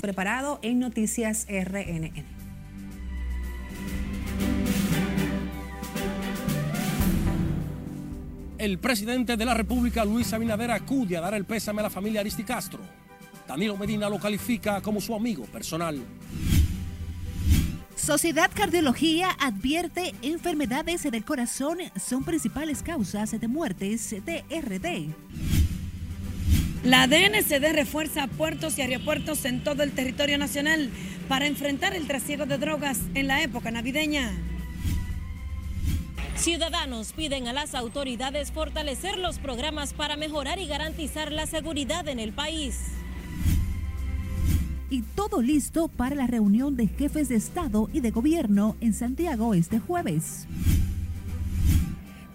preparado en Noticias RNN. El presidente de la República, Luis Abinader, acude a dar el pésame a la familia Aristi Castro. Danilo Medina lo califica como su amigo personal. Sociedad Cardiología advierte enfermedades del corazón son principales causas de muertes de RD. La DNCD refuerza puertos y aeropuertos en todo el territorio nacional para enfrentar el trasiego de drogas en la época navideña. Ciudadanos piden a las autoridades fortalecer los programas para mejorar y garantizar la seguridad en el país. Y todo listo para la reunión de jefes de Estado y de Gobierno en Santiago este jueves.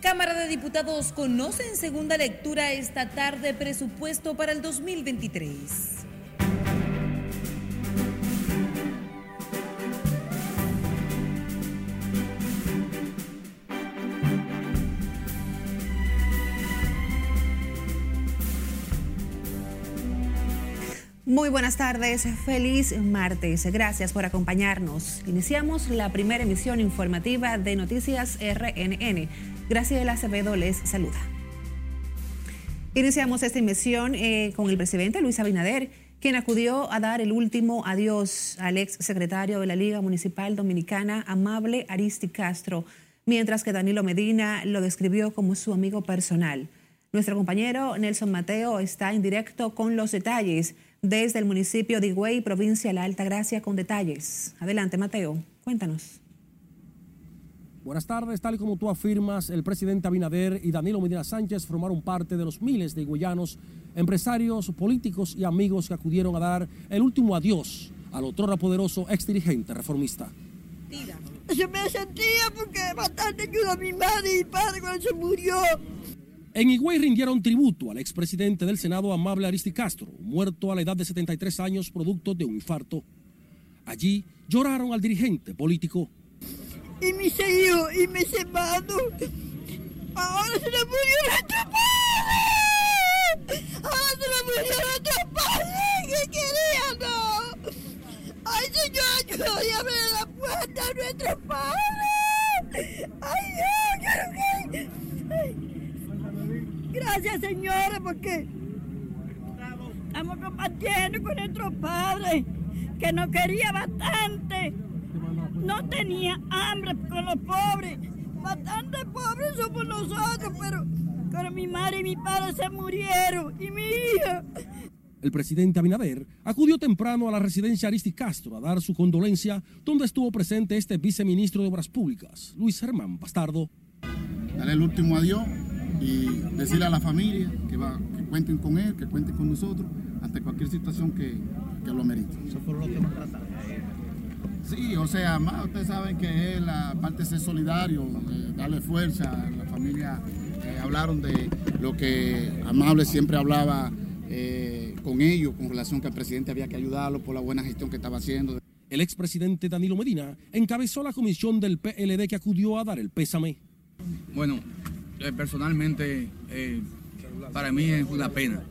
Cámara de Diputados conoce en segunda lectura esta tarde presupuesto para el 2023. Muy buenas tardes, feliz martes. Gracias por acompañarnos. Iniciamos la primera emisión informativa de Noticias RNN. Graciela Acevedo les saluda. Iniciamos esta emisión eh, con el presidente Luis Abinader, quien acudió a dar el último adiós al ex secretario de la Liga Municipal Dominicana, Amable Aristi Castro, mientras que Danilo Medina lo describió como su amigo personal. Nuestro compañero Nelson Mateo está en directo con los detalles desde el municipio de Higüey, provincia de la Alta Gracia, con detalles. Adelante, Mateo, cuéntanos. Buenas tardes, tal y como tú afirmas, el presidente Abinader y Danilo Medina Sánchez formaron parte de los miles de higüeyanos, empresarios, políticos y amigos que acudieron a dar el último adiós al otro poderoso ex dirigente reformista. Yo me sentía porque bastante ayudó a mi madre y mi padre cuando se murió. En Higüey rindieron tributo al expresidente del Senado, Amable Aristi Castro, muerto a la edad de 73 años producto de un infarto. Allí lloraron al dirigente político y mis hijos y mis hermanos. Ahora se le murió nuestro padre. Ahora se le murió nuestro padre. ¿Qué quería, no? Ay, Señor, ayúdame a la puerta a nuestro padre. Ay, Gracias, señora, porque estamos compartiendo con nuestro padre, que nos quería bastante no tenía hambre con los pobres. Bastante pobres somos nosotros, pero, pero mi madre y mi padre se murieron y mi hija. El presidente Abinader acudió temprano a la residencia Aristi Castro a dar su condolencia, donde estuvo presente este viceministro de Obras Públicas, Luis Germán Bastardo. Darle el último adiós y decirle a la familia que, va, que cuenten con él, que cuenten con nosotros ante cualquier situación que, que lo merite. Eso fue lo que Sí, o sea, más ustedes saben que es la parte de ser solidario, de darle fuerza a la familia. Eh, hablaron de lo que Amable siempre hablaba eh, con ellos, con relación que el presidente había que ayudarlo por la buena gestión que estaba haciendo. El expresidente Danilo Medina encabezó la comisión del PLD que acudió a dar el pésame. Bueno, eh, personalmente para mí es una pena,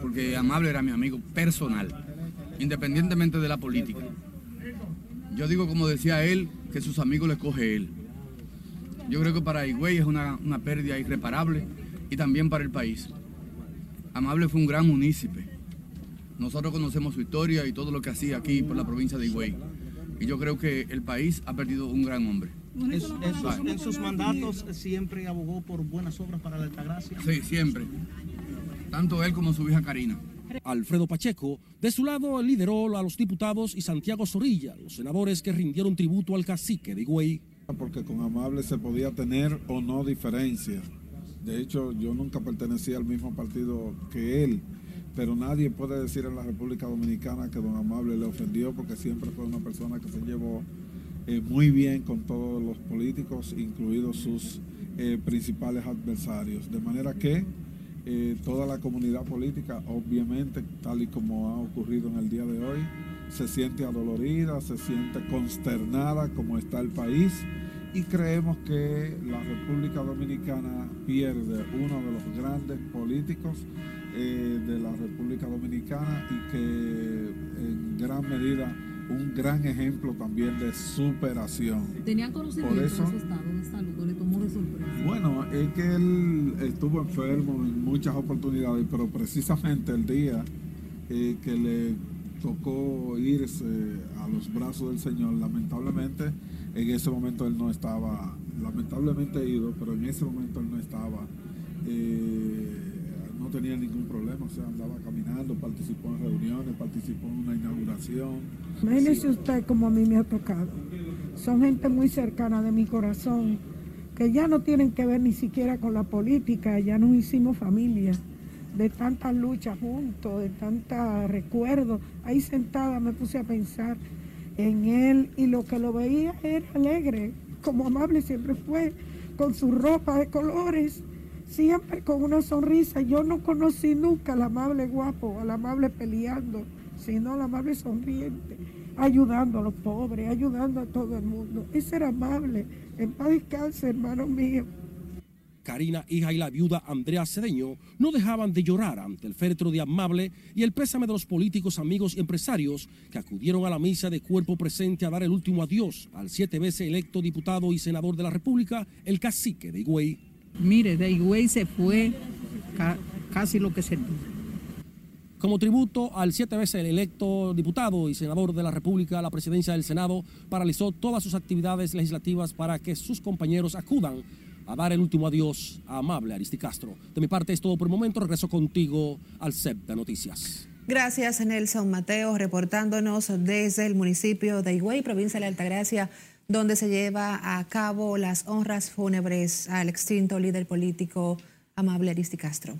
porque Amable era mi amigo personal, independientemente de la política. Yo digo, como decía él, que sus amigos le coge él. Yo creo que para Higüey es una, pérdida irreparable y también para el país. Amable fue un gran munícipe. Nosotros conocemos su historia y todo lo que hacía aquí por la provincia de Higüey. Y yo creo que el país ha perdido un gran hombre. En, sus, mandatos siempre abogó por buenas obras para la Altagracia. Sí, siempre. Tanto él como su hija Karina. Alfredo Pacheco, de su lado, lideró a los diputados y Santiago Zorrilla, los senadores que rindieron tributo al cacique de Higüey. Porque con Amable se podía tener o no diferencia. De hecho, yo nunca pertenecía al mismo partido que él, pero nadie puede decir en la República Dominicana que don Amable le ofendió porque siempre fue una persona que se llevó eh, muy bien con todos los políticos, incluidos sus eh, principales adversarios. De manera que eh, toda la comunidad política, obviamente, tal y como ha ocurrido en el día de hoy, se siente adolorida, se siente consternada como está el país y creemos que la República Dominicana pierde uno de los grandes políticos de la República Dominicana y que en gran medida un gran ejemplo también de superación. ¿Tenían conocimiento Por eso, de su estado de salud o le tomó de sorpresa? Bueno, es que él estuvo enfermo en muchas oportunidades, pero precisamente el día eh, que le tocó irse a los brazos del Señor, lamentablemente en ese momento él no estaba, lamentablemente ido, pero en ese momento él no estaba, eh, no tenía ningún problema, sea, andaba caminando, participó en reuniones, participó en una inauguración. Imagínese usted como a mí me ha tocado. Son gente muy cercana de mi corazón, que ya no tienen que ver ni siquiera con la política, ya nos hicimos familia, de tantas luchas juntos, de tantos recuerdos. Ahí sentada me puse a pensar en él y lo que lo veía era alegre, como amable siempre fue, con su ropa de colores, siempre con una sonrisa. Yo no conocí nunca al amable guapo, al amable peleando, sino al amable sonriente, ayudando a los pobres, ayudando a todo el mundo. Ese era amable. En paz descanse, hermano mío. Karina, hija y la viuda Andrea Cedeño no dejaban de llorar ante el féretro de Amable y el pésame de los políticos, amigos y empresarios que acudieron a la misa de cuerpo presente a dar el último adiós al siete veces electo diputado y senador de la República, el cacique de Higüey. Mire, de Higüey se fue ca- casi lo que se Como tributo al siete veces electo diputado y senador de la República, la presidencia del Senado paralizó todas sus actividades legislativas para que sus compañeros acudan a dar el último adiós a Amable Aristicastro. De mi parte es todo por el momento. Regreso contigo al CEP de Noticias. Gracias, Nelson Mateo, reportándonos desde el municipio de Higüey, provincia de Altagracia, donde se lleva a cabo las honras fúnebres al extinto líder político Amable Aristicastro.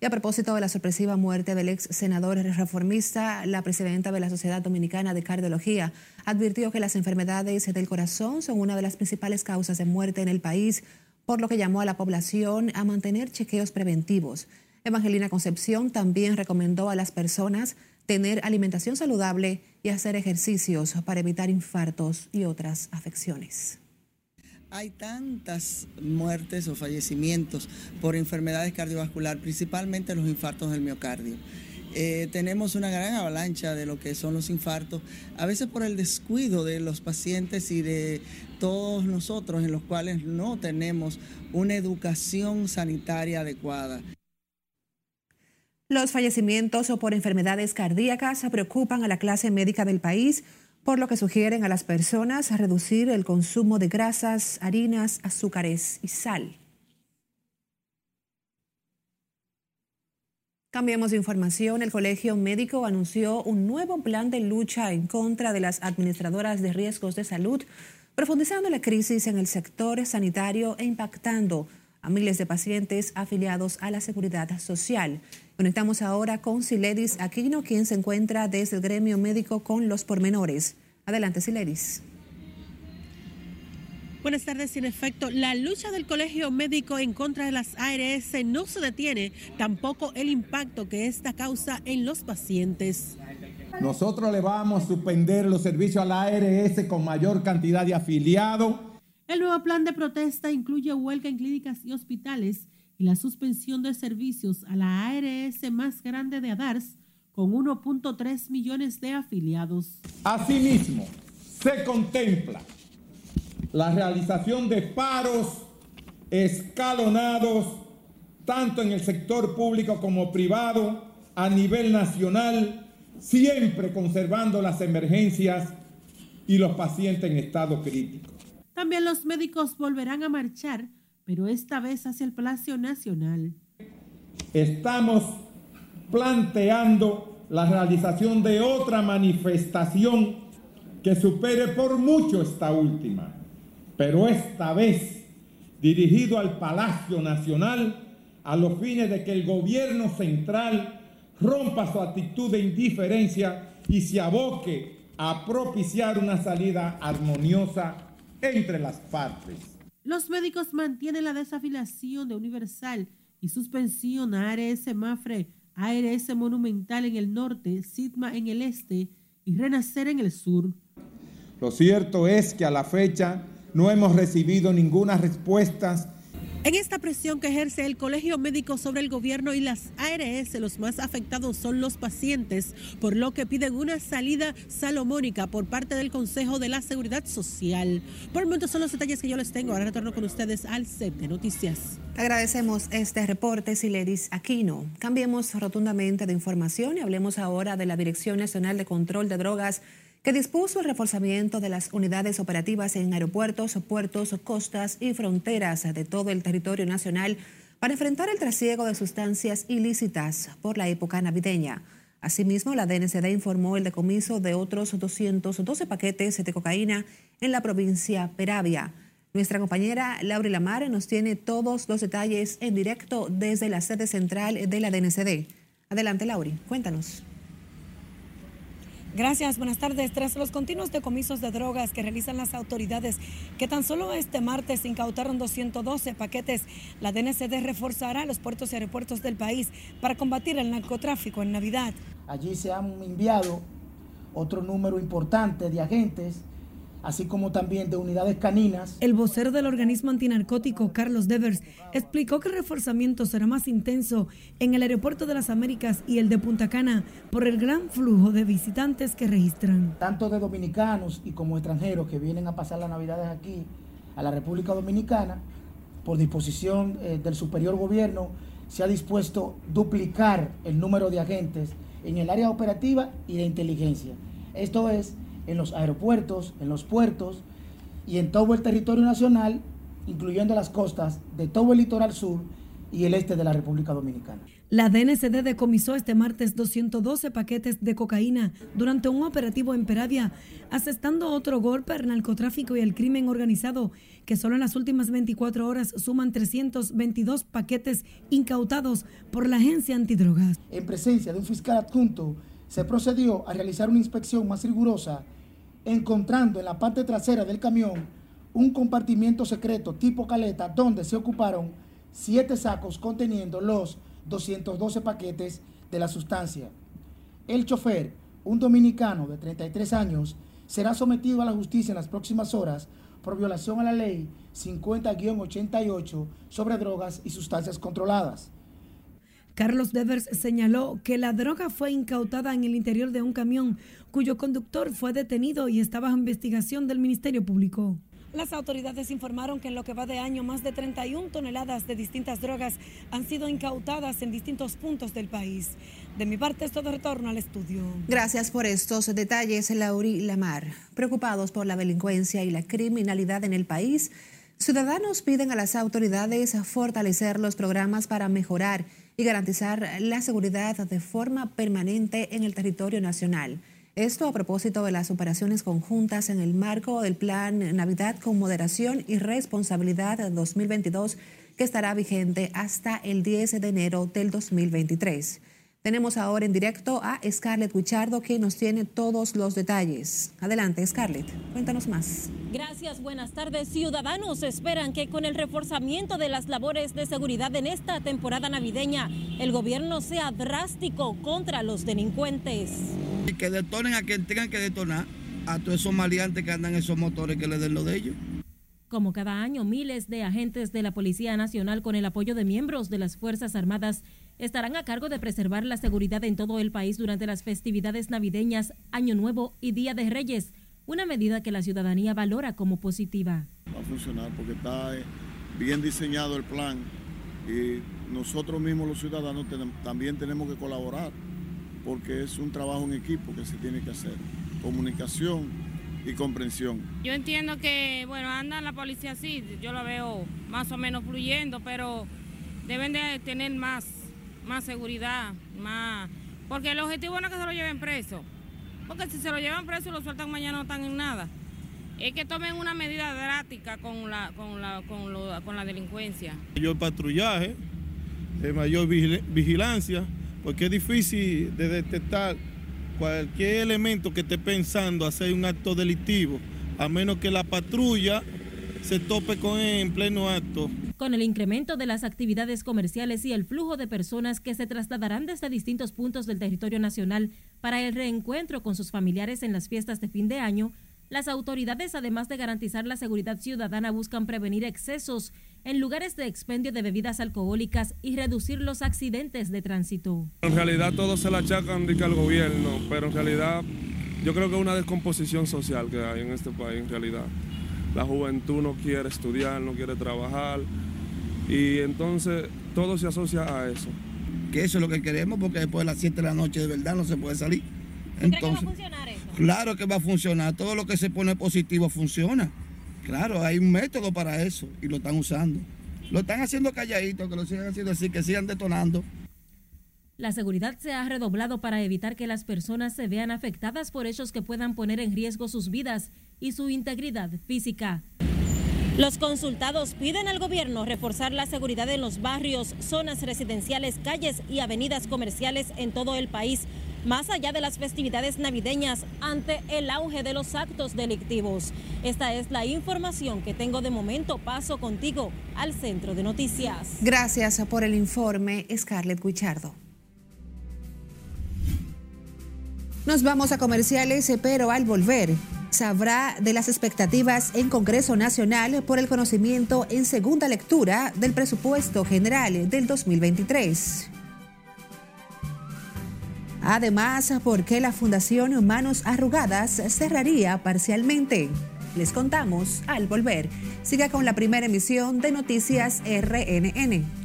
Y a propósito de la sorpresiva muerte del ex senador reformista, la presidenta de la Sociedad Dominicana de Cardiología advirtió que las enfermedades del corazón son una de las principales causas de muerte en el país, por lo que llamó a la población a mantener chequeos preventivos. Evangelina Concepción también recomendó a las personas tener alimentación saludable y hacer ejercicios para evitar infartos y otras afecciones. Hay tantas muertes o fallecimientos por enfermedades cardiovasculares, principalmente los infartos del miocardio. Eh, tenemos una gran avalancha de lo que son los infartos, a veces por el descuido de los pacientes y de todos nosotros en los cuales no tenemos una educación sanitaria adecuada. Los fallecimientos o por enfermedades cardíacas preocupan a la clase médica del país, por lo que sugieren a las personas reducir el consumo de grasas, harinas, azúcares y sal. Cambiemos de información. El Colegio Médico anunció un nuevo plan de lucha en contra de las administradoras de riesgos de salud, profundizando la crisis en el sector sanitario e impactando a miles de pacientes afiliados a la seguridad social. Conectamos ahora con Siledis Aquino, quien se encuentra desde el gremio médico con los pormenores. Adelante, Siledis. Buenas tardes. En efecto, la lucha del Colegio Médico en contra de las ARS no se detiene, tampoco el impacto que esta causa en los pacientes. Nosotros le vamos a suspender los servicios a la ARS con mayor cantidad de afiliados. El nuevo plan de protesta incluye huelga en clínicas y hospitales y la suspensión de servicios a la ARS más grande de ADARS con 1.3 millones de afiliados. Asimismo, se contempla la realización de paros escalonados tanto en el sector público como privado a nivel nacional, siempre conservando las emergencias y los pacientes en estado crítico. También los médicos volverán a marchar, pero esta vez hacia el Palacio Nacional. Estamos planteando la realización de otra manifestación que supere por mucho esta última, pero esta vez dirigido al Palacio Nacional a los fines de que el gobierno central rompa su actitud de indiferencia y se aboque a propiciar una salida armoniosa entre las partes. Los médicos mantienen la desafiliación de Universal y suspensión a ARS Mafre, ARS Monumental en el norte, Sigma en el este y Renacer en el sur. Lo cierto es que a la fecha no hemos recibido ninguna respuesta en esta presión que ejerce el Colegio Médico sobre el gobierno y las ARS, los más afectados son los pacientes, por lo que piden una salida salomónica por parte del Consejo de la Seguridad Social. Por el momento son los detalles que yo les tengo. Ahora retorno con ustedes al set de noticias. Agradecemos este reporte, Siledis Aquino. Cambiemos rotundamente de información y hablemos ahora de la Dirección Nacional de Control de Drogas que dispuso el reforzamiento de las unidades operativas en aeropuertos, puertos, costas y fronteras de todo el territorio nacional para enfrentar el trasiego de sustancias ilícitas por la época navideña. Asimismo, la DNCD informó el decomiso de otros 212 paquetes de cocaína en la provincia Peravia. Nuestra compañera Laura Lamar nos tiene todos los detalles en directo desde la sede central de la DNCD. Adelante, Lauri, cuéntanos. Gracias, buenas tardes. Tras los continuos decomisos de drogas que realizan las autoridades, que tan solo este martes incautaron 212 paquetes, la DNCD reforzará los puertos y aeropuertos del país para combatir el narcotráfico en Navidad. Allí se han enviado otro número importante de agentes así como también de unidades caninas. El vocero del organismo antinarcótico, Carlos Devers, explicó que el reforzamiento será más intenso en el aeropuerto de las Américas y el de Punta Cana por el gran flujo de visitantes que registran. Tanto de dominicanos y como extranjeros que vienen a pasar las navidades aquí a la República Dominicana, por disposición eh, del superior gobierno, se ha dispuesto duplicar el número de agentes en el área operativa y de inteligencia. Esto es en los aeropuertos, en los puertos y en todo el territorio nacional, incluyendo las costas de todo el litoral sur y el este de la República Dominicana. La DNCD decomisó este martes 212 paquetes de cocaína durante un operativo en Peravia, asestando otro golpe al narcotráfico y el crimen organizado, que solo en las últimas 24 horas suman 322 paquetes incautados por la agencia antidrogas. En presencia de un fiscal adjunto, se procedió a realizar una inspección más rigurosa, encontrando en la parte trasera del camión un compartimiento secreto tipo caleta donde se ocuparon siete sacos conteniendo los 212 paquetes de la sustancia. El chofer, un dominicano de 33 años, será sometido a la justicia en las próximas horas por violación a la ley 50-88 sobre drogas y sustancias controladas. Carlos Devers señaló que la droga fue incautada en el interior de un camión cuyo conductor fue detenido y estaba bajo investigación del Ministerio Público. Las autoridades informaron que en lo que va de año más de 31 toneladas de distintas drogas han sido incautadas en distintos puntos del país. De mi parte es todo retorno al estudio. Gracias por estos detalles, Lauri Lamar. Preocupados por la delincuencia y la criminalidad en el país, ciudadanos piden a las autoridades fortalecer los programas para mejorar y garantizar la seguridad de forma permanente en el territorio nacional. Esto a propósito de las operaciones conjuntas en el marco del Plan Navidad con Moderación y Responsabilidad 2022 que estará vigente hasta el 10 de enero del 2023. Tenemos ahora en directo a Scarlett Guichardo que nos tiene todos los detalles. Adelante, Scarlett, cuéntanos más. Gracias, buenas tardes. Ciudadanos esperan que con el reforzamiento de las labores de seguridad en esta temporada navideña, el gobierno sea drástico contra los delincuentes. Y que detonen a quien tengan que detonar, a todos esos maleantes que andan en esos motores que le den lo de ellos. Como cada año, miles de agentes de la Policía Nacional con el apoyo de miembros de las Fuerzas Armadas estarán a cargo de preservar la seguridad en todo el país durante las festividades navideñas, Año Nuevo y Día de Reyes, una medida que la ciudadanía valora como positiva. Va a funcionar porque está eh, bien diseñado el plan y nosotros mismos los ciudadanos también tenemos que colaborar porque es un trabajo en equipo que se tiene que hacer, comunicación y comprensión. Yo entiendo que, bueno, anda la policía así, yo la veo más o menos fluyendo, pero deben de tener más más seguridad, más... Porque el objetivo no es que se lo lleven preso, porque si se lo llevan preso y lo sueltan mañana no están en nada. Es que tomen una medida drástica con la, con la, con con la delincuencia. Mayor patrullaje, mayor vigilancia, porque es difícil de detectar cualquier elemento que esté pensando hacer un acto delictivo, a menos que la patrulla se tope con él en pleno acto. Con el incremento de las actividades comerciales y el flujo de personas que se trasladarán desde distintos puntos del territorio nacional para el reencuentro con sus familiares en las fiestas de fin de año, Las autoridades, además de garantizar la seguridad ciudadana, buscan prevenir excesos en lugares de expendio de bebidas alcohólicas y reducir los accidentes de tránsito. En realidad todos se la achacan de que al gobierno, pero en realidad yo creo que es una descomposición social que hay en este país en realidad. La juventud no quiere estudiar, no quiere trabajar y entonces todo se asocia a eso. Que eso es lo que queremos porque después de las 7 de la noche de verdad no se puede salir. ¿Cree que va a funcionar eso? Claro que va a funcionar. Todo lo que se pone positivo funciona. Claro, hay un método para eso y lo están usando. Lo están haciendo calladito, que lo sigan haciendo así, que sigan detonando. La seguridad se ha redoblado para evitar que las personas se vean afectadas por hechos que puedan poner en riesgo sus vidas y su integridad física. Los consultados piden al gobierno reforzar la seguridad en los barrios, zonas residenciales, calles y avenidas comerciales en todo el país, más allá de las festividades navideñas ante el auge de los actos delictivos. Esta es la información que tengo de momento. Paso contigo al centro de noticias. Gracias por el informe, Scarlett Guichardo. Nos vamos a comerciales, pero al volver sabrá de las expectativas en Congreso Nacional por el conocimiento en segunda lectura del presupuesto general del 2023. Además, por qué la Fundación Manos Arrugadas cerraría parcialmente. Les contamos al volver. Siga con la primera emisión de Noticias RNN.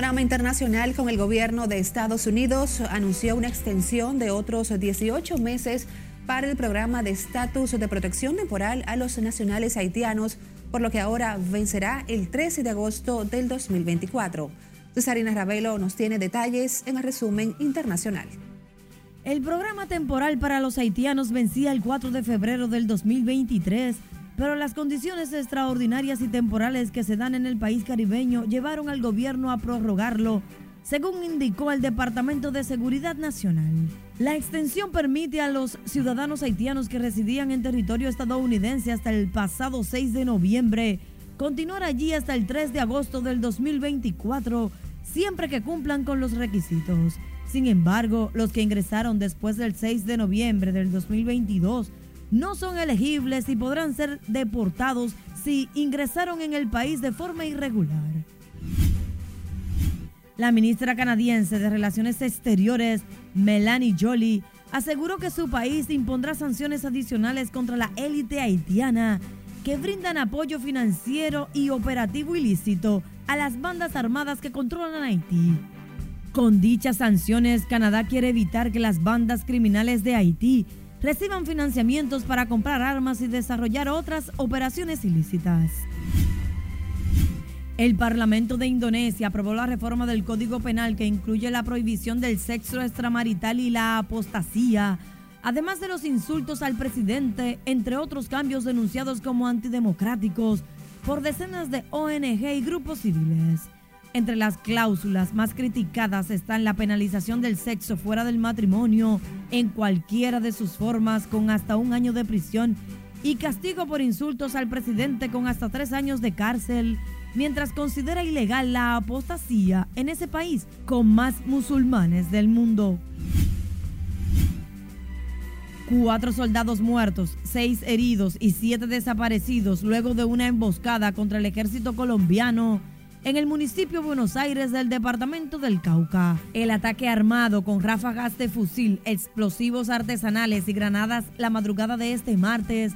Panorama internacional con el gobierno de Estados Unidos. Anunció una extensión de otros 18 meses para el programa de estatus de protección temporal a los nacionales haitianos, por lo que ahora vencerá el 13 de agosto del 2024. Cesarina Ravelo nos tiene detalles en el resumen internacional. El programa temporal para los haitianos vencía el 4 de febrero del 2023 pero las condiciones extraordinarias y temporales que se dan en el país caribeño llevaron al gobierno a prorrogarlo, según indicó el Departamento de Seguridad Nacional. La extensión permite a los ciudadanos haitianos que residían en territorio estadounidense hasta el pasado 6 de noviembre continuar allí hasta el 3 de agosto del 2024, siempre que cumplan con los requisitos. Sin embargo, los que ingresaron después del 6 de noviembre del 2022 no son elegibles y podrán ser deportados si ingresaron en el país de forma irregular. La ministra canadiense de Relaciones Exteriores, Melanie Jolie, aseguró que su país impondrá sanciones adicionales contra la élite haitiana que brindan apoyo financiero y operativo ilícito a las bandas armadas que controlan Haití. Con dichas sanciones, Canadá quiere evitar que las bandas criminales de Haití reciban financiamientos para comprar armas y desarrollar otras operaciones ilícitas. El Parlamento de Indonesia aprobó la reforma del Código Penal que incluye la prohibición del sexo extramarital y la apostasía, además de los insultos al presidente, entre otros cambios denunciados como antidemocráticos por decenas de ONG y grupos civiles. Entre las cláusulas más criticadas están la penalización del sexo fuera del matrimonio en cualquiera de sus formas con hasta un año de prisión y castigo por insultos al presidente con hasta tres años de cárcel, mientras considera ilegal la apostasía en ese país con más musulmanes del mundo. Cuatro soldados muertos, seis heridos y siete desaparecidos luego de una emboscada contra el ejército colombiano en el municipio de Buenos Aires del departamento del Cauca. El ataque armado con ráfagas de fusil, explosivos artesanales y granadas la madrugada de este martes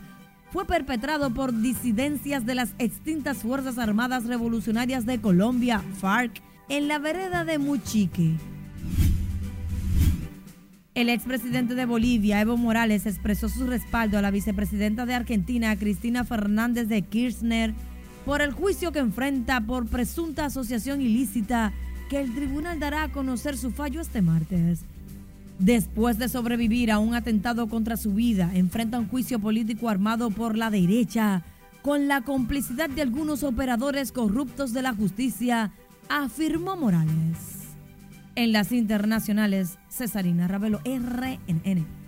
fue perpetrado por disidencias de las extintas Fuerzas Armadas Revolucionarias de Colombia, FARC, en la vereda de Muchique. El expresidente de Bolivia, Evo Morales, expresó su respaldo a la vicepresidenta de Argentina, Cristina Fernández de Kirchner, por el juicio que enfrenta por presunta asociación ilícita que el tribunal dará a conocer su fallo este martes. Después de sobrevivir a un atentado contra su vida, enfrenta un juicio político armado por la derecha con la complicidad de algunos operadores corruptos de la justicia, afirmó Morales. En las internacionales, Cesarina Ravelo, RNN.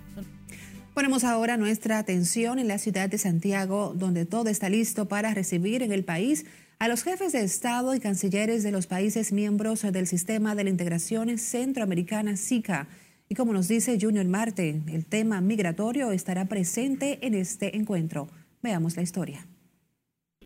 Ponemos ahora nuestra atención en la ciudad de Santiago, donde todo está listo para recibir en el país a los jefes de Estado y cancilleres de los países miembros del Sistema de la Integración Centroamericana SICA. Y como nos dice Junior Marte, el tema migratorio estará presente en este encuentro. Veamos la historia.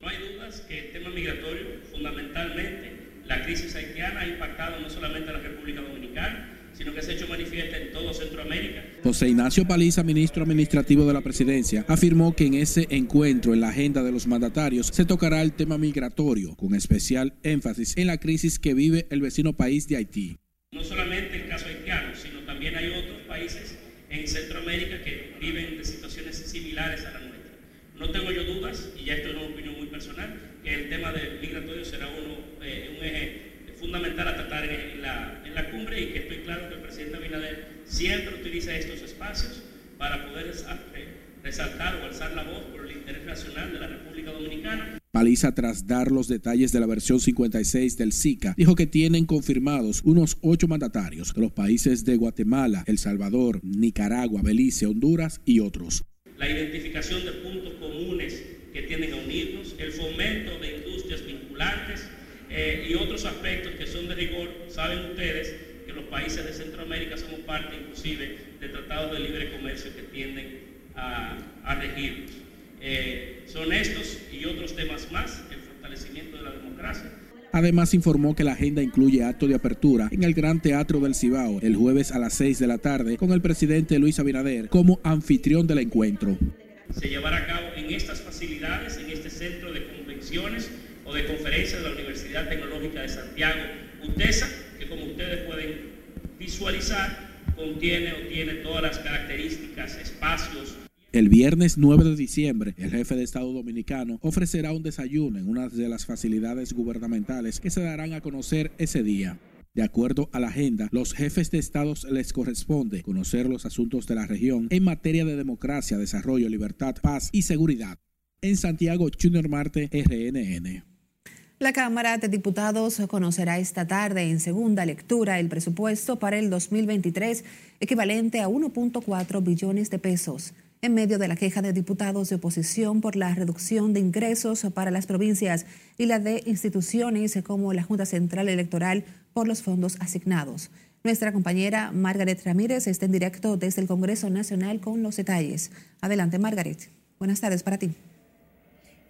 No hay dudas que el tema migratorio, fundamentalmente, la crisis haitiana ha impactado no solamente a la República Dominicana, sino que se ha hecho manifiesta en todo Centroamérica. José Ignacio Paliza, ministro administrativo de la presidencia, afirmó que en ese encuentro en la agenda de los mandatarios se tocará el tema migratorio, con especial énfasis en la crisis que vive el vecino país de Haití. No solamente el caso haitiano, sino también hay otros países en Centroamérica que viven de situaciones similares a la nuestra. No tengo yo dudas, y ya esto es una opinión muy personal, que el tema del migratorio será uno, eh, un eje fundamental a tratar en la, en la cumbre y que estoy claro que el presidente Abinader siempre utiliza estos espacios para poder resaltar o alzar la voz por el interés nacional de la República Dominicana. Paliza, tras dar los detalles de la versión 56 del SICA, dijo que tienen confirmados unos ocho mandatarios de los países de Guatemala, El Salvador, Nicaragua, Belice, Honduras y otros. La identificación de puntos comunes que tienen a unirnos, el fomento de industrias vinculantes, eh, y otros aspectos que son de rigor. Saben ustedes que los países de Centroamérica somos parte inclusive de tratados de libre comercio que tienden a, a regirnos. Eh, son estos y otros temas más, el fortalecimiento de la democracia. Además informó que la agenda incluye acto de apertura en el Gran Teatro del Cibao el jueves a las 6 de la tarde con el presidente Luis Abinader como anfitrión del encuentro. Se llevará a cabo en estas facilidades, en este centro de convenciones, de conferencia de la Universidad Tecnológica de Santiago, UTESA, pueden visualizar, contiene o tiene todas las características, espacios. El viernes 9 de diciembre, el jefe de Estado dominicano ofrecerá un desayuno en una de las facilidades gubernamentales que se darán a conocer ese día. De acuerdo a la agenda, los jefes de estados les corresponde conocer los asuntos de la región en materia de democracia, desarrollo, libertad, paz y seguridad. En Santiago, Junior Marte, RNN. La Cámara de Diputados conocerá esta tarde en segunda lectura el presupuesto para el 2023, equivalente a 1.4 billones de pesos. En medio de la queja de diputados de oposición por la reducción de ingresos para las provincias y la de instituciones como la Junta Central Electoral por los fondos asignados. Nuestra compañera Margaret Ramírez está en directo desde el Congreso Nacional con los detalles. Adelante, Margaret. Buenas tardes para ti.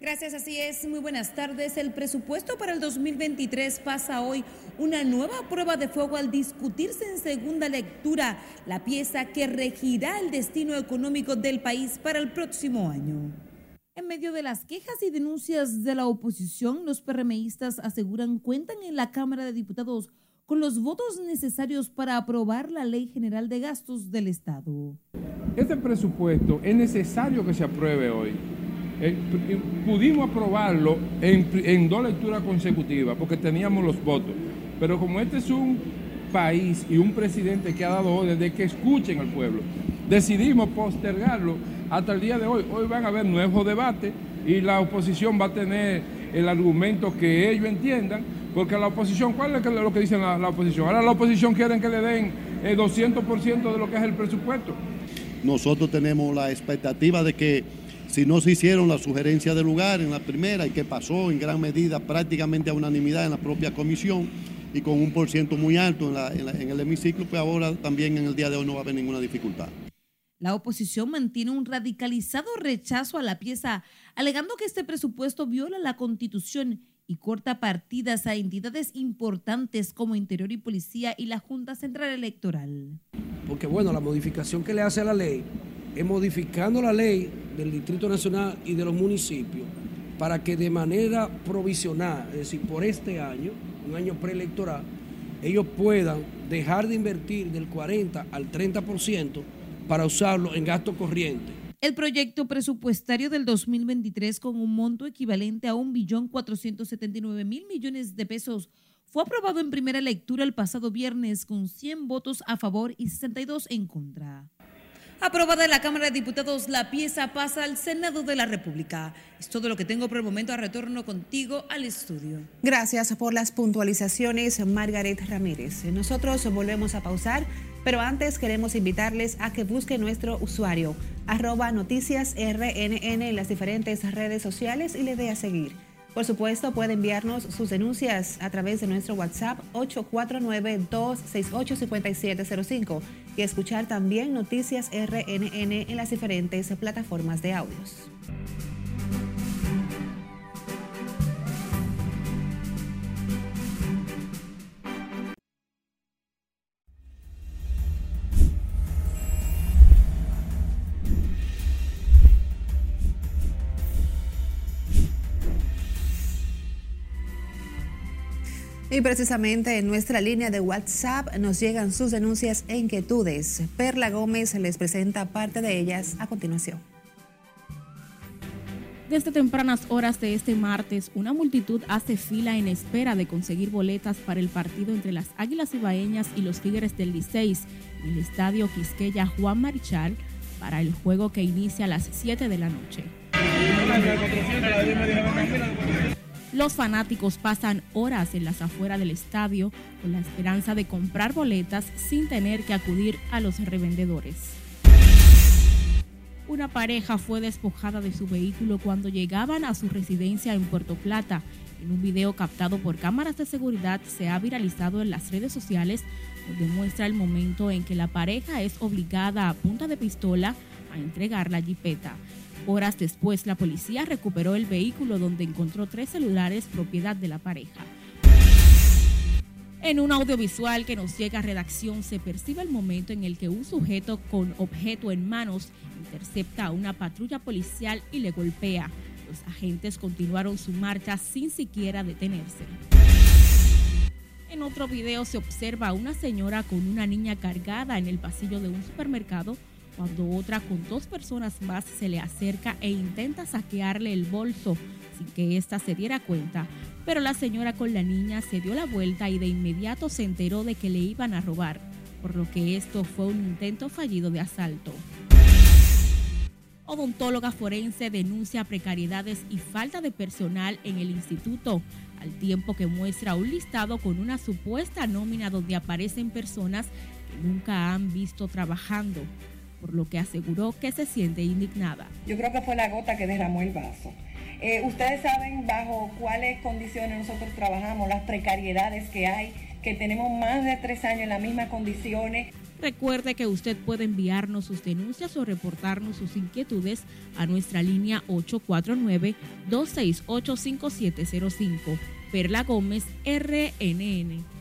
Gracias, así es. Muy buenas tardes. El presupuesto para el 2023 pasa hoy una nueva prueba de fuego al discutirse en segunda lectura la pieza que regirá el destino económico del país para el próximo año. En medio de las quejas y denuncias de la oposición, los PRMistas aseguran cuentan en la Cámara de Diputados con los votos necesarios para aprobar la Ley General de Gastos del Estado. Este presupuesto es necesario que se apruebe hoy eh, pudimos aprobarlo en, dos lecturas consecutivas porque teníamos los votos. Pero como este es un país y un presidente que ha dado orden de que escuchen al pueblo, decidimos postergarlo hasta el día de hoy. Hoy van a haber nuevos debates y la oposición va a tener el argumento que ellos entiendan, porque la oposición, ¿cuál es lo que dice la, oposición? Ahora la oposición quieren que le den el 200% de lo que es el presupuesto. Nosotros tenemos la expectativa de que si no se hicieron las sugerencias de lugar en la primera y que pasó en gran medida prácticamente a unanimidad en la propia comisión y con un por ciento muy alto en, el hemiciclo, pues ahora también en el día de hoy no va a haber ninguna dificultad. La oposición mantiene un radicalizado rechazo a la pieza, alegando que este presupuesto viola la constitución y corta partidas a entidades importantes como Interior y Policía y la Junta Central Electoral. Porque bueno, la modificación que le hace a la ley es modificando la ley del Distrito Nacional y de los municipios para que de manera provisional, es decir, por este año, un año preelectoral, ellos puedan dejar de invertir del 40 al 30% para usarlo en gasto corriente. El proyecto presupuestario del 2023 con un monto equivalente a 1.479.000 millones de pesos fue aprobado en primera lectura el pasado viernes con 100 votos a favor y 62 en contra. Aprobada en la Cámara de Diputados, la pieza pasa al Senado de la República. Es todo lo que tengo por el momento. Retorno contigo al estudio. Gracias por las puntualizaciones, Margaret Ramírez. Nosotros volvemos a pausar, pero antes queremos invitarles a que busquen nuestro usuario, arroba noticias RNN en las diferentes redes sociales y le dé a seguir. Por supuesto, puede enviarnos sus denuncias a través de nuestro WhatsApp 849-268-5705 y escuchar también Noticias RNN en las diferentes plataformas de audios. Y precisamente en nuestra línea de WhatsApp nos llegan sus denuncias e inquietudes. Perla Gómez les presenta parte de ellas a continuación. Desde tempranas horas de este martes, una multitud hace fila en espera de conseguir boletas para el partido entre las Águilas Ibaeñas y los Tigres del Liceis en el estadio Quisqueya Juan Marichal para el juego que inicia a las 7 de la noche. Los fanáticos pasan horas en las afueras del estadio con la esperanza de comprar boletas sin tener que acudir a los revendedores. Una pareja fue despojada de su vehículo cuando llegaban a su residencia en Puerto Plata. En un video captado por cámaras de seguridad se ha viralizado en las redes sociales donde muestra el momento en que la pareja es obligada a punta de pistola a entregar la jipeta. Horas después, la policía recuperó el vehículo donde encontró tres celulares propiedad de la pareja. En un audiovisual que nos llega a redacción se percibe el momento en el que un sujeto con objeto en manos intercepta a una patrulla policial y le golpea. Los agentes continuaron su marcha sin siquiera detenerse. En otro video se observa a una señora con una niña cargada en el pasillo de un supermercado cuando otra con dos personas más se le acerca e intenta saquearle el bolso sin que ésta se diera cuenta, pero la señora con la niña se dio la vuelta y de inmediato se enteró de que le iban a robar, por lo que esto fue un intento fallido de asalto. Odontóloga forense denuncia precariedades y falta de personal en el instituto, al tiempo que muestra un listado con una supuesta nómina donde aparecen personas que nunca han visto trabajando por lo que aseguró que se siente indignada. Yo creo que fue la gota que derramó el vaso. Eh, ustedes saben bajo cuáles condiciones nosotros trabajamos, las precariedades que hay, que tenemos más de tres años en las mismas condiciones. Recuerde que usted puede enviarnos sus denuncias o reportarnos sus inquietudes a nuestra línea 849-268-5705. Perla Gómez, RNN.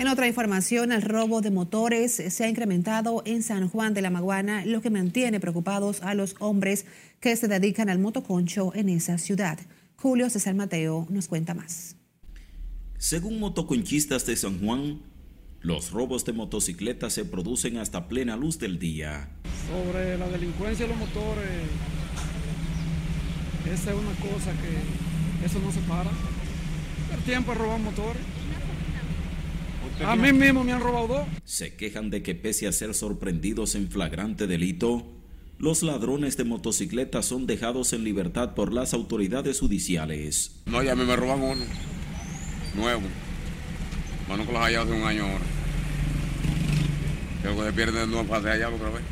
En otra información, el robo de motores se ha incrementado en San Juan de la Maguana, lo que mantiene preocupados a los hombres que se dedican al motoconcho en esa ciudad. Julio César Mateo nos cuenta más. Según motoconchistas de San Juan, los robos de motocicletas se producen hasta plena luz del día. Sobre la delincuencia de los motores, esa es una cosa que eso no se para. El tiempo es robar motores. A mí mismo me han robado dos. Se quejan de que pese a ser sorprendidos en flagrante delito, los ladrones de motocicletas son dejados en libertad por las autoridades judiciales. No, ya a mí me roban uno. Nuevo. Bueno, que los haya hace un año ahora. Creo que se pierden no pase allá otra vez.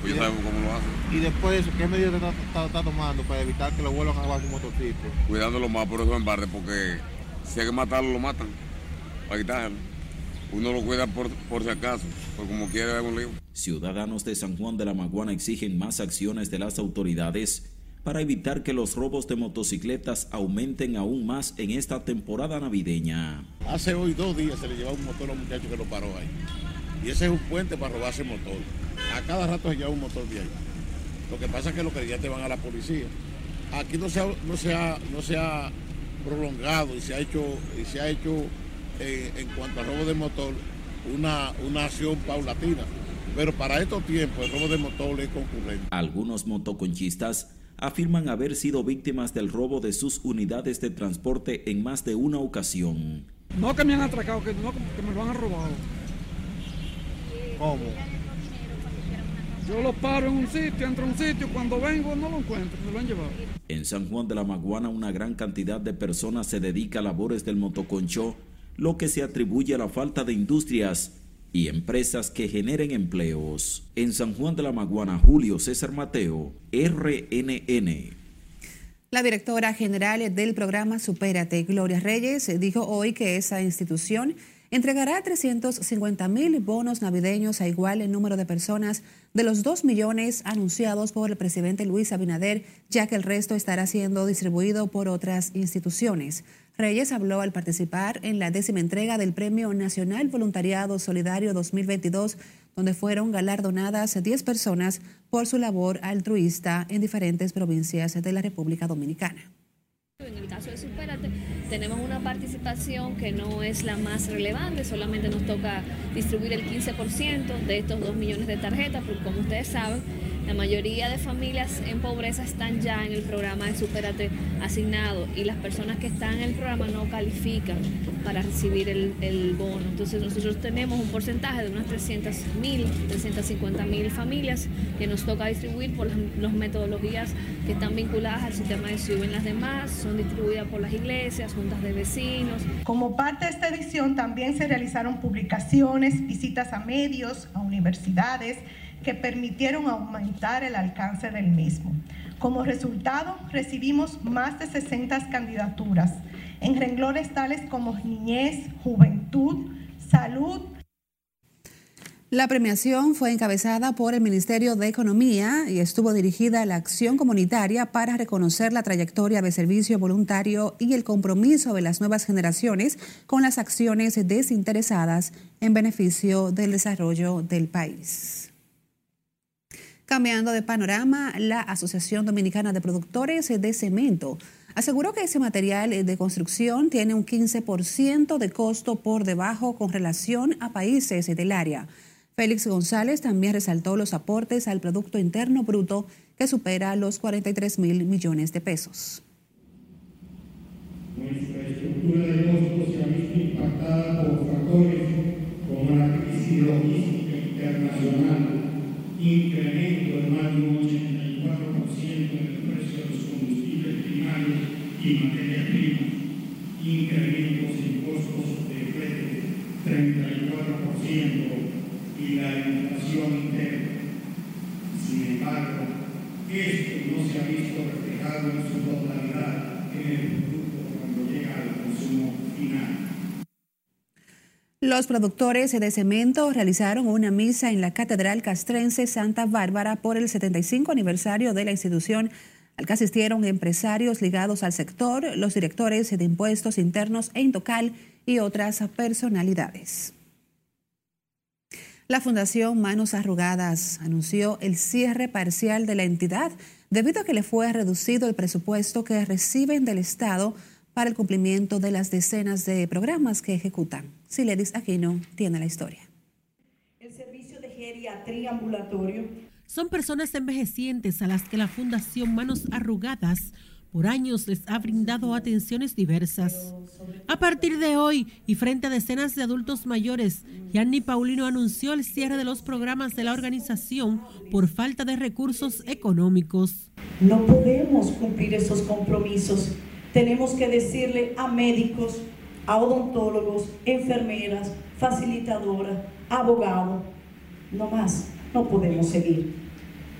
Pues ya sabemos cómo lo hacen. Y después de eso, ¿qué medidas está, está, está, tomando para evitar que lo vuelvan a robar su motociclo? Cuidándolo más por eso en parte, porque si hay que matarlo, lo matan para quitarlo. Uno lo cuida por, por si acaso, por como quiere dar un lío. Ciudadanos de San Juan de la Maguana exigen más acciones de las autoridades para evitar que los robos de motocicletas aumenten aún más en esta temporada navideña. Hace hoy dos días se le llevaba un motor a un muchacho que lo paró ahí. Y ese es un puente para robarse el motor. A cada rato se lleva un motor de ahí. Lo que pasa es que los creyentes van a la policía. Aquí no se ha, no se ha, no se ha prolongado y se ha hecho, y se ha hecho eh, en cuanto al robo de motor una, una acción paulatina. Pero para estos tiempos el robo de motor es concurrente. Algunos motoconchistas afirman haber sido víctimas del robo de sus unidades de transporte en más de una ocasión. No que me han atracado, que, no, que me lo han robado. ¿Cómo? Yo lo paro en un sitio, entro a un sitio, cuando vengo no lo encuentro, me lo han llevado. En San Juan de la Maguana una gran cantidad de personas se dedica a labores del motoconcho, lo que se atribuye a la falta de industrias y empresas que generen empleos. En San Juan de la Maguana, Julio César Mateo, RNN. La directora general del programa Supérate, Gloria Reyes, dijo hoy que esa institución entregará 350 mil bonos navideños a igual número de personas de los 2 millones anunciados por el presidente Luis Abinader, ya que el resto estará siendo distribuido por otras instituciones. Reyes habló al participar en la décima entrega del Premio Nacional Voluntariado Solidario 2022, donde fueron galardonadas 10 personas por su labor altruista en diferentes provincias de la República Dominicana. En el caso de Supérate tenemos una participación que no es la más relevante, solamente nos toca distribuir el 15% de estos 2 millones de tarjetas, porque como ustedes saben, la mayoría de familias en pobreza están ya en el programa de Supérate asignado y las personas que están en el programa no califican para recibir el, bono. Entonces nosotros tenemos un porcentaje de unas 300 mil, 350 mil familias que nos toca distribuir por las, metodologías que están vinculadas al sistema de SUBEN. Las demás son distribuidas por las iglesias, juntas de vecinos. Como parte de esta edición también se realizaron publicaciones, visitas a medios, a universidades, que permitieron aumentar el alcance del mismo. Como resultado, recibimos más de 60 candidaturas en renglones tales como niñez, juventud, salud. La premiación fue encabezada por el Ministerio de Economía y estuvo dirigida a la acción comunitaria para reconocer la trayectoria de servicio voluntario y el compromiso de las nuevas generaciones con las acciones desinteresadas en beneficio del desarrollo del país. Cambiando de panorama, la Asociación Dominicana de Productores de Cemento aseguró que ese material de construcción tiene un 15% de costo por debajo con relación a países del área. Félix González también resaltó los aportes al Producto Interno Bruto que supera los 43 mil millones de pesos. Nuestra estructura de costos se ha visto impactada por factores como la crisis internacional incremento más de un 84% en el precio de los combustibles primarios y materias primas, incrementos en costos de flete 34% y la inflación interna. Sin embargo, esto no se ha visto reflejado en su totalidad en el producto cuando llega al consumo final. Los productores de cemento realizaron una misa en la Catedral Castrense Santa Bárbara por el 75 aniversario de la institución, al que asistieron empresarios ligados al sector, los directores de impuestos internos e Intocal y otras personalidades. La Fundación Manos Arrugadas anunció el cierre parcial de la entidad debido a que le fue reducido el presupuesto que reciben del Estado para el cumplimiento de las decenas de programas que ejecutan. Siledis Aquino tiene la historia. El servicio de geriatría ambulatorio son personas envejecientes a las que la Fundación Manos Arrugadas por años les ha brindado atenciones diversas. A partir de hoy y frente a decenas de adultos mayores, Yanni Paulino anunció el cierre de los programas de la organización por falta de recursos económicos. No podemos cumplir esos compromisos tenemos que decirle a médicos, a odontólogos, enfermeras, facilitadoras, abogados, no más, no podemos seguir.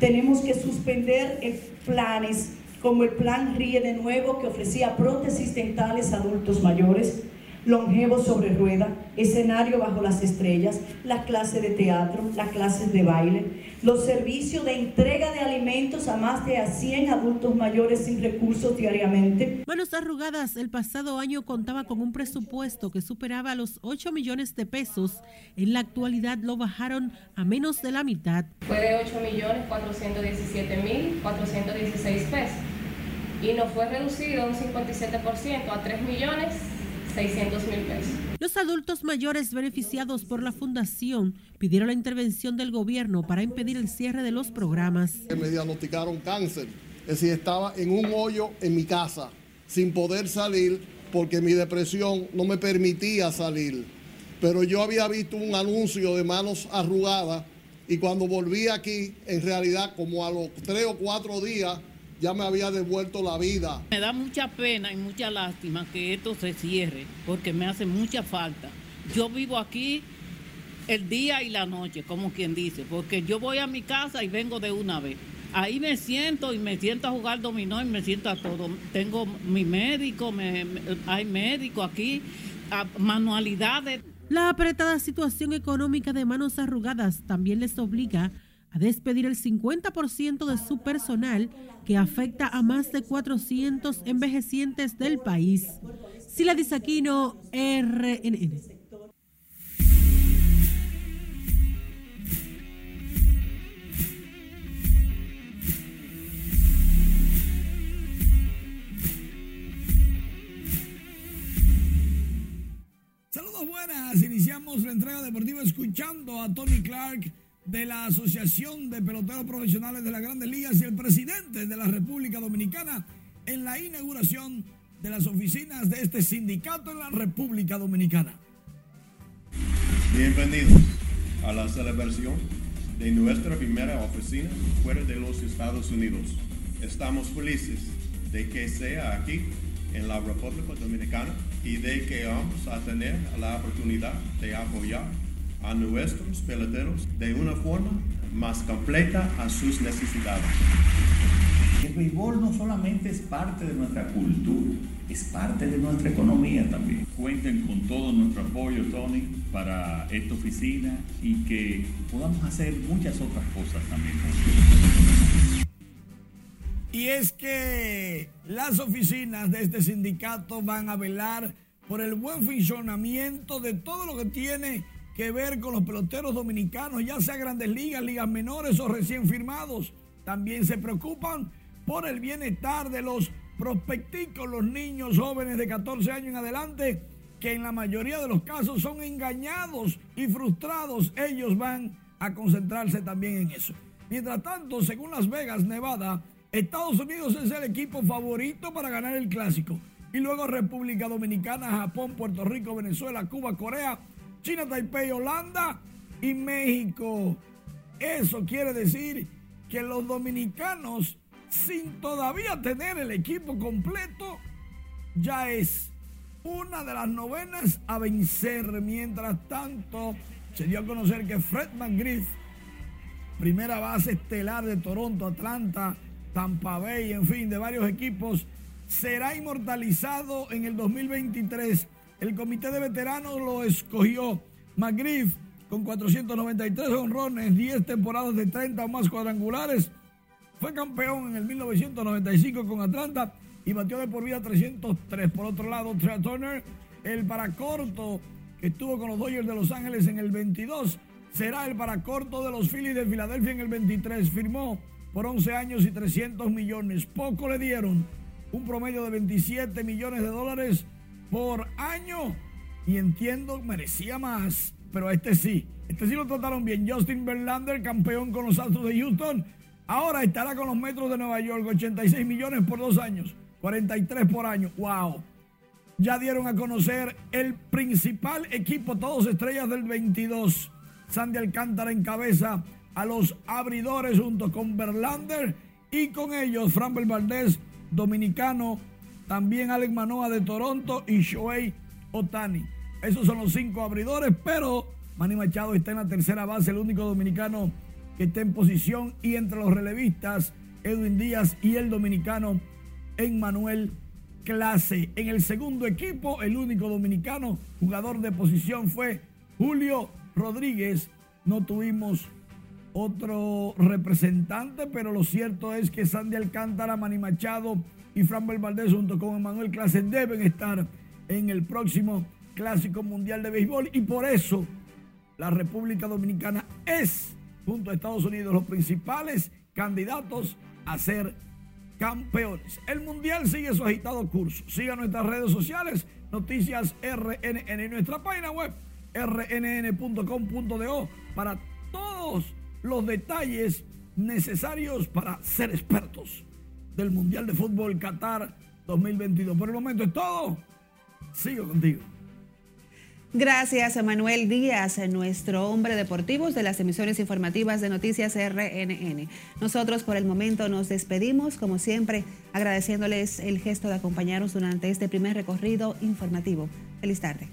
Tenemos que suspender planes como el plan RIE de nuevo que ofrecía prótesis dentales a adultos mayores, longevo sobre rueda, escenario bajo las estrellas, la clase de teatro, las clases de baile, los servicios de entrega de alimentos a más de a 100 adultos mayores sin recursos diariamente. Manos Arrugadas el pasado año contaba con un presupuesto que superaba los 8 millones de pesos. En la actualidad lo bajaron a menos de la mitad. Fue de 8 millones 417 mil 416 pesos y nos fue reducido un 57% a 3 millones 600 mil pesos. Los adultos mayores beneficiados por la fundación pidieron la intervención del gobierno para impedir el cierre de los programas. Me diagnosticaron cáncer, es decir, estaba en un hoyo en mi casa sin poder salir porque mi depresión no me permitía salir. Pero yo había visto un anuncio de manos arrugadas y cuando volví aquí, en realidad como a los tres o cuatro días, ya me había devuelto la vida. Me da mucha pena y mucha lástima que esto se cierre, porque me hace mucha falta. Yo vivo aquí el día y la noche, como quien dice, porque yo voy a mi casa y vengo de una vez. Ahí me siento y me siento a jugar dominó y me siento a todo. Tengo mi médico, me, hay médico aquí, manualidades. La apretada situación económica de manos arrugadas también les obliga a despedir el 50% de su personal que afecta a más de 400 envejecientes del país. Sila Disaquino, RNN. Saludos buenas, iniciamos la entrega deportiva escuchando a Tony Clark de la Asociación de Peloteros Profesionales de las Grandes Ligas y el presidente de la República Dominicana en la inauguración de las oficinas de este sindicato en la República Dominicana. Bienvenidos a la celebración de nuestra primera oficina fuera de los Estados Unidos. Estamos felices de que sea aquí en la República Dominicana y de que vamos a tener la oportunidad de apoyar a nuestros peloteros de una forma más completa a sus necesidades. El béisbol no solamente es parte de nuestra cultura, es parte de nuestra economía también. Cuenten con todo nuestro apoyo, Tony, para esta oficina y que podamos hacer muchas otras cosas también. Y es que las oficinas de este sindicato van a velar por el buen funcionamiento de todo lo que tiene que ver con los peloteros dominicanos, ya sea grandes ligas, ligas menores o recién firmados. También se preocupan por el bienestar de los prospecticos, los niños jóvenes de 14 años en adelante, que en la mayoría de los casos son engañados y frustrados. Ellos van a concentrarse también en eso. Mientras tanto, según Las Vegas, Nevada, Estados Unidos es el equipo favorito para ganar el clásico. Y luego República Dominicana, Japón, Puerto Rico, Venezuela, Cuba, Corea, China, Taipei, Holanda y México. Eso quiere decir que los dominicanos, sin todavía tener el equipo completo, ya es una de las novenas a vencer. Mientras tanto, se dio a conocer que Fred McGriff, primera base estelar de Toronto, Atlanta, Tampa Bay, en fin, de varios equipos, será inmortalizado en el 2023 el comité de veteranos lo escogió. McGriff con 493 honrones, 10 temporadas de 30 o más cuadrangulares. Fue campeón en el 1995 con Atlanta y batió de por vida 303. Por otro lado, Trey Turner, el paracorto que estuvo con los Dodgers de Los Ángeles en el 22, será el paracorto de los Phillies de Filadelfia en el 23. Firmó por 11 años y 300 millones. Poco le dieron un promedio de 27 millones de dólares por año. Y entiendo, merecía más, pero este sí. Este sí lo trataron bien. Justin Verlander, campeón con los Astros de Houston. Ahora estará con los Metros de Nueva York, 86 millones por dos años, 43 por año. ¡Wow! Ya dieron a conocer el principal equipo, todos estrellas del 22. Sandy Alcántara encabeza a los abridores junto con Verlander y con ellos Framber Valdez, dominicano, también Alex Manoa de Toronto y Shohei Otani. Esos son los cinco abridores, pero Manny Machado está en la tercera base, el único dominicano que está en posición. Y entre los relevistas, Edwin Díaz y el dominicano Emmanuel Clase. En el segundo equipo, el único dominicano jugador de posición fue Julio Rodríguez. No tuvimos otro representante, pero lo cierto es que Sandy Alcántara, Manny Machado y Fran Valdés junto con Emanuel Clase deben estar en el próximo Clásico Mundial de Béisbol y por eso la República Dominicana es, junto a Estados Unidos, los principales candidatos a ser campeones. El Mundial sigue su agitado curso. Siga nuestras redes sociales, noticias RNN en nuestra página web rnn.com.do para todos los detalles necesarios para ser expertos del Mundial de Fútbol Qatar 2022. Por el momento es todo. Sigo contigo. Gracias, Manuel Díaz, nuestro hombre deportivo de las emisiones informativas de Noticias RNN. Nosotros por el momento nos despedimos, como siempre, agradeciéndoles el gesto de acompañarnos durante este primer recorrido informativo. Feliz tarde.